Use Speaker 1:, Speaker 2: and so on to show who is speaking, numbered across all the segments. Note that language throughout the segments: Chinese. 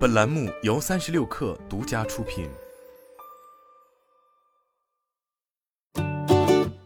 Speaker 1: 本栏目由三十六氪独家出品。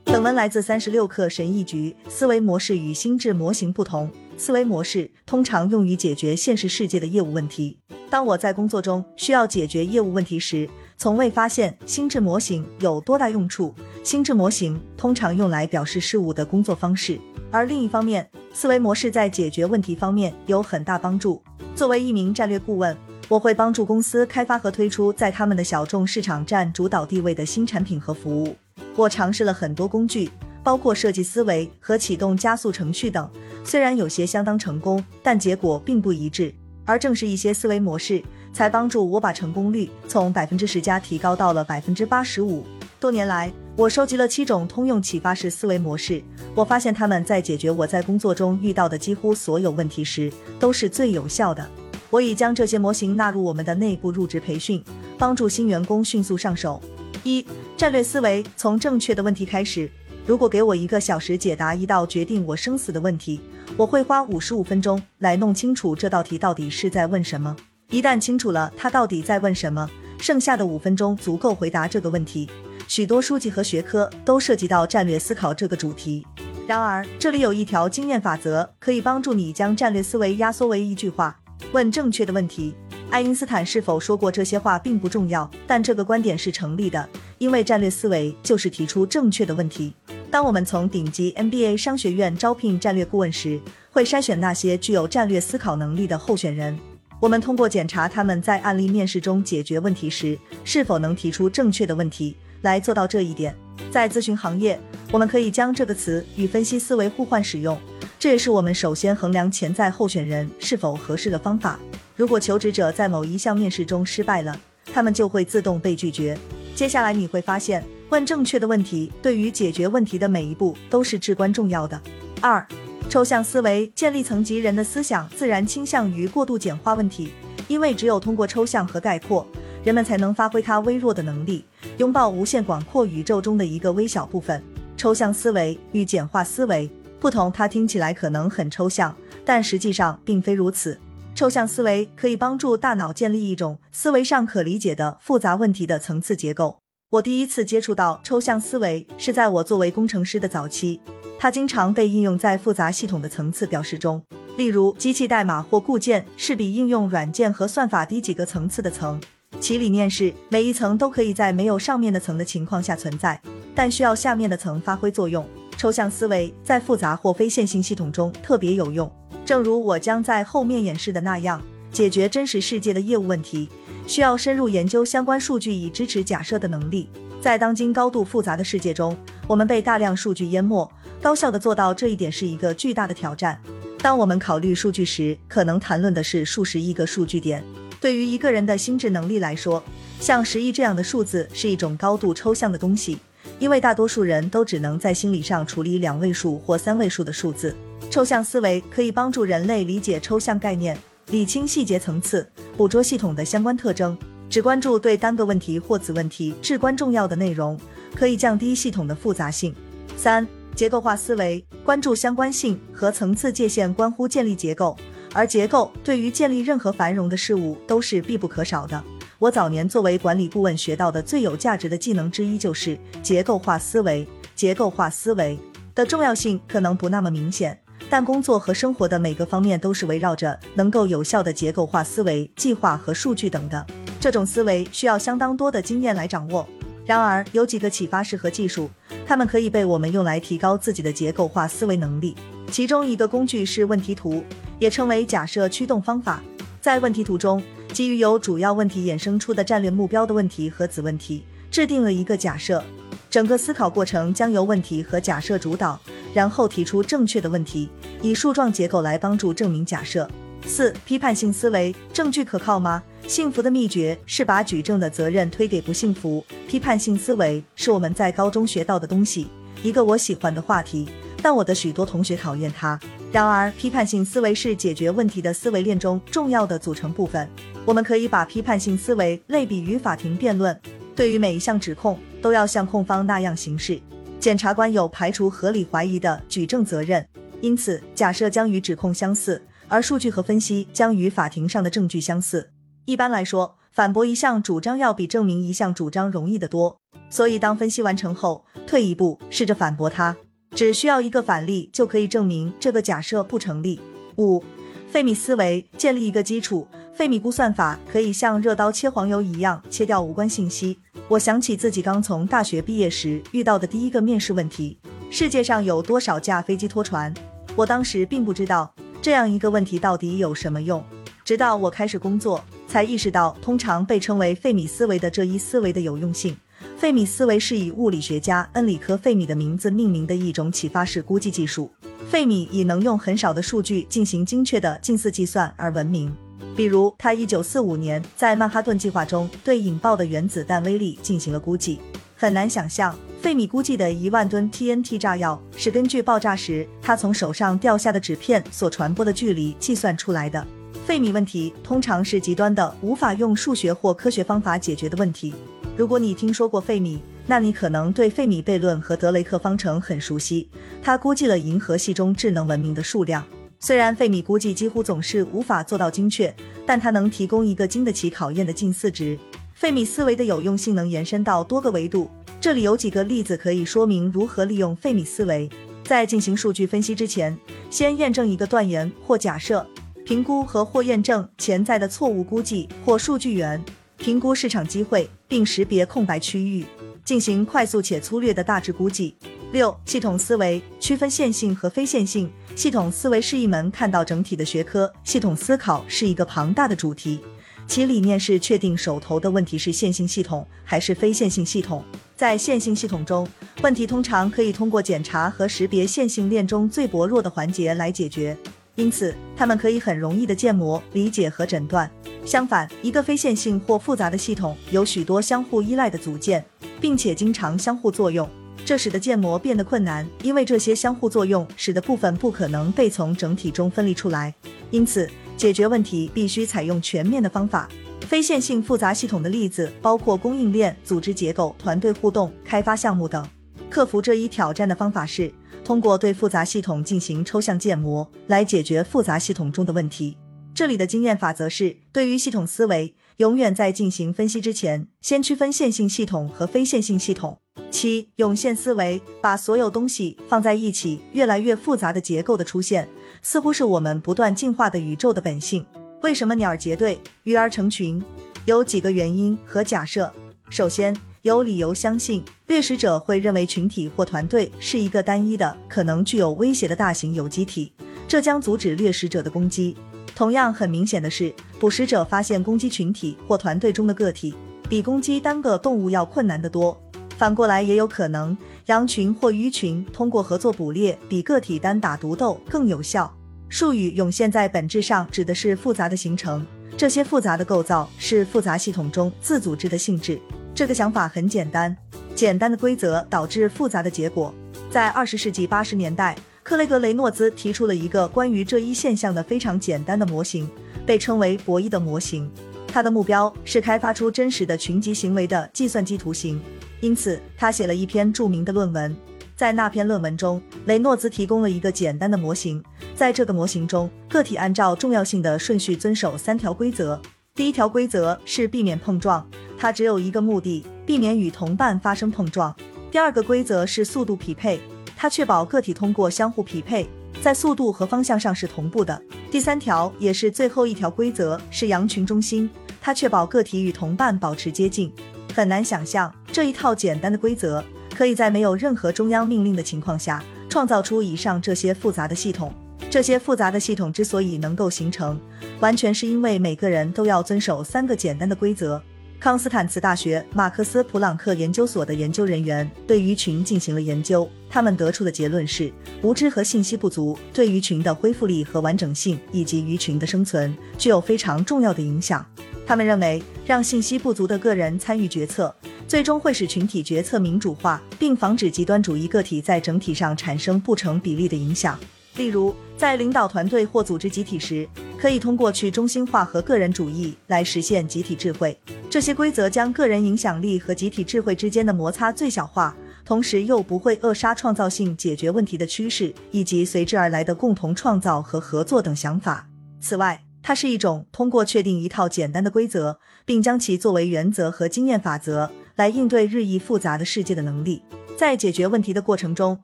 Speaker 2: 本文来自三十六氪神译局。思维模式与心智模型不同，思维模式通常用于解决现实世界的业务问题。当我在工作中需要解决业务问题时，从未发现心智模型有多大用处。心智模型通常用来表示事物的工作方式，而另一方面，思维模式在解决问题方面有很大帮助。作为一名战略顾问，我会帮助公司开发和推出在他们的小众市场占主导地位的新产品和服务。我尝试了很多工具，包括设计思维和启动加速程序等。虽然有些相当成功，但结果并不一致。而正是一些思维模式，才帮助我把成功率从百分之十加提高到了百分之八十五。多年来，我收集了七种通用启发式思维模式，我发现他们在解决我在工作中遇到的几乎所有问题时都是最有效的。我已将这些模型纳入我们的内部入职培训，帮助新员工迅速上手。一、战略思维从正确的问题开始。如果给我一个小时解答一道决定我生死的问题，我会花五十五分钟来弄清楚这道题到底是在问什么。一旦清楚了他到底在问什么，剩下的五分钟足够回答这个问题。许多书籍和学科都涉及到战略思考这个主题。然而，这里有一条经验法则，可以帮助你将战略思维压缩为一句话。问正确的问题。爱因斯坦是否说过这些话并不重要，但这个观点是成立的，因为战略思维就是提出正确的问题。当我们从顶级 MBA 商学院招聘战略顾问时，会筛选那些具有战略思考能力的候选人。我们通过检查他们在案例面试中解决问题时是否能提出正确的问题来做到这一点。在咨询行业，我们可以将这个词与分析思维互换使用。这也是我们首先衡量潜在候选人是否合适的方法。如果求职者在某一项面试中失败了，他们就会自动被拒绝。接下来你会发现，问正确的问题对于解决问题的每一步都是至关重要的。二、抽象思维建立层级人的思想自然倾向于过度简化问题，因为只有通过抽象和概括，人们才能发挥它微弱的能力，拥抱无限广阔宇宙中的一个微小部分。抽象思维与简化思维。不同，它听起来可能很抽象，但实际上并非如此。抽象思维可以帮助大脑建立一种思维上可理解的复杂问题的层次结构。我第一次接触到抽象思维是在我作为工程师的早期，它经常被应用在复杂系统的层次表示中，例如机器代码或固件是比应用软件和算法低几个层次的层。其理念是每一层都可以在没有上面的层的情况下存在，但需要下面的层发挥作用。抽象思维在复杂或非线性系统中特别有用，正如我将在后面演示的那样，解决真实世界的业务问题需要深入研究相关数据以支持假设的能力。在当今高度复杂的世界中，我们被大量数据淹没，高效的做到这一点是一个巨大的挑战。当我们考虑数据时，可能谈论的是数十亿个数据点。对于一个人的心智能力来说，像十亿这样的数字是一种高度抽象的东西。因为大多数人都只能在心理上处理两位数或三位数的数字，抽象思维可以帮助人类理解抽象概念，理清细节层次，捕捉系统的相关特征。只关注对单个问题或子问题至关重要的内容，可以降低系统的复杂性。三、结构化思维关注相关性和层次界限，关乎建立结构，而结构对于建立任何繁荣的事物都是必不可少的。我早年作为管理顾问学到的最有价值的技能之一就是结构化思维。结构化思维的重要性可能不那么明显，但工作和生活的每个方面都是围绕着能够有效的结构化思维、计划和数据等的。这种思维需要相当多的经验来掌握。然而，有几个启发式和技术，它们可以被我们用来提高自己的结构化思维能力。其中一个工具是问题图，也称为假设驱动方法。在问题图中，基于由主要问题衍生出的战略目标的问题和子问题，制定了一个假设。整个思考过程将由问题和假设主导，然后提出正确的问题，以树状结构来帮助证明假设。四、批判性思维，证据可靠吗？幸福的秘诀是把举证的责任推给不幸福。批判性思维是我们在高中学到的东西，一个我喜欢的话题，但我的许多同学讨厌它。然而，批判性思维是解决问题的思维链中重要的组成部分。我们可以把批判性思维类比于法庭辩论，对于每一项指控都要像控方那样行事。检察官有排除合理怀疑的举证责任，因此假设将与指控相似，而数据和分析将与法庭上的证据相似。一般来说，反驳一项主张要比证明一项主张容易得多。所以，当分析完成后，退一步试着反驳它，只需要一个反例就可以证明这个假设不成立。五、费米思维建立一个基础。费米估算法可以像热刀切黄油一样切掉无关信息。我想起自己刚从大学毕业时遇到的第一个面试问题：世界上有多少架飞机拖船？我当时并不知道这样一个问题到底有什么用。直到我开始工作，才意识到通常被称为费米思维的这一思维的有用性。费米思维是以物理学家恩里克·费米的名字命名的一种启发式估计技术。费米以能用很少的数据进行精确的近似计算而闻名。比如，他一九四五年在曼哈顿计划中对引爆的原子弹威力进行了估计。很难想象，费米估计的一万吨 TNT 炸药是根据爆炸时他从手上掉下的纸片所传播的距离计算出来的。费米问题通常是极端的，无法用数学或科学方法解决的问题。如果你听说过费米，那你可能对费米悖论和德雷克方程很熟悉。他估计了银河系中智能文明的数量。虽然费米估计几乎总是无法做到精确，但它能提供一个经得起考验的近似值。费米思维的有用性能延伸到多个维度，这里有几个例子可以说明如何利用费米思维。在进行数据分析之前，先验证一个断言或假设，评估和或验证潜在的错误估计或数据源，评估市场机会，并识别空白区域，进行快速且粗略的大致估计。六、系统思维区分线性和非线性。系统思维是一门看到整体的学科，系统思考是一个庞大的主题，其理念是确定手头的问题是线性系统还是非线性系统。在线性系统中，问题通常可以通过检查和识别线性链中最薄弱的环节来解决，因此它们可以很容易的建模、理解和诊断。相反，一个非线性或复杂的系统有许多相互依赖的组件，并且经常相互作用。这使得建模变得困难，因为这些相互作用使得部分不可能被从整体中分离出来。因此，解决问题必须采用全面的方法。非线性复杂系统的例子包括供应链、组织结构、团队互动、开发项目等。克服这一挑战的方法是通过对复杂系统进行抽象建模来解决复杂系统中的问题。这里的经验法则是，对于系统思维，永远在进行分析之前，先区分线性系统和非线性系统。七涌现思维，把所有东西放在一起，越来越复杂的结构的出现，似乎是我们不断进化的宇宙的本性。为什么鸟儿结队，鱼儿成群？有几个原因和假设。首先，有理由相信掠食者会认为群体或团队是一个单一的、可能具有威胁的大型有机体，这将阻止掠食者的攻击。同样，很明显的是，捕食者发现攻击群体或团队中的个体，比攻击单个动物要困难得多。反过来也有可能，羊群或鱼群通过合作捕猎比个体单打独斗更有效。术语涌现在本质上指的是复杂的形成，这些复杂的构造是复杂系统中自组织的性质。这个想法很简单，简单的规则导致复杂的结果。在二十世纪八十年代，克雷格雷诺兹提出了一个关于这一现象的非常简单的模型，被称为博弈的模型。他的目标是开发出真实的群集行为的计算机图形。因此，他写了一篇著名的论文。在那篇论文中，雷诺兹提供了一个简单的模型。在这个模型中，个体按照重要性的顺序遵守三条规则。第一条规则是避免碰撞，它只有一个目的：避免与同伴发生碰撞。第二个规则是速度匹配，它确保个体通过相互匹配，在速度和方向上是同步的。第三条也是最后一条规则是羊群中心，它确保个体与同伴保持接近。很难想象这一套简单的规则可以在没有任何中央命令的情况下创造出以上这些复杂的系统。这些复杂的系统之所以能够形成，完全是因为每个人都要遵守三个简单的规则。康斯坦茨大学马克思普朗克研究所的研究人员对鱼群进行了研究，他们得出的结论是：无知和信息不足对鱼群的恢复力和完整性以及鱼群的生存具有非常重要的影响。他们认为，让信息不足的个人参与决策，最终会使群体决策民主化，并防止极端主义个体在整体上产生不成比例的影响。例如，在领导团队或组织集体时，可以通过去中心化和个人主义来实现集体智慧。这些规则将个人影响力和集体智慧之间的摩擦最小化，同时又不会扼杀创造性解决问题的趋势以及随之而来的共同创造和合作等想法。此外，它是一种通过确定一套简单的规则，并将其作为原则和经验法则来应对日益复杂的世界的能力。在解决问题的过程中，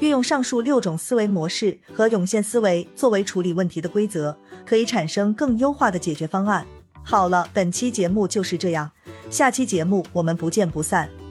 Speaker 2: 运用上述六种思维模式和涌现思维作为处理问题的规则，可以产生更优化的解决方案。好了，本期节目就是这样，下期节目我们不见不散。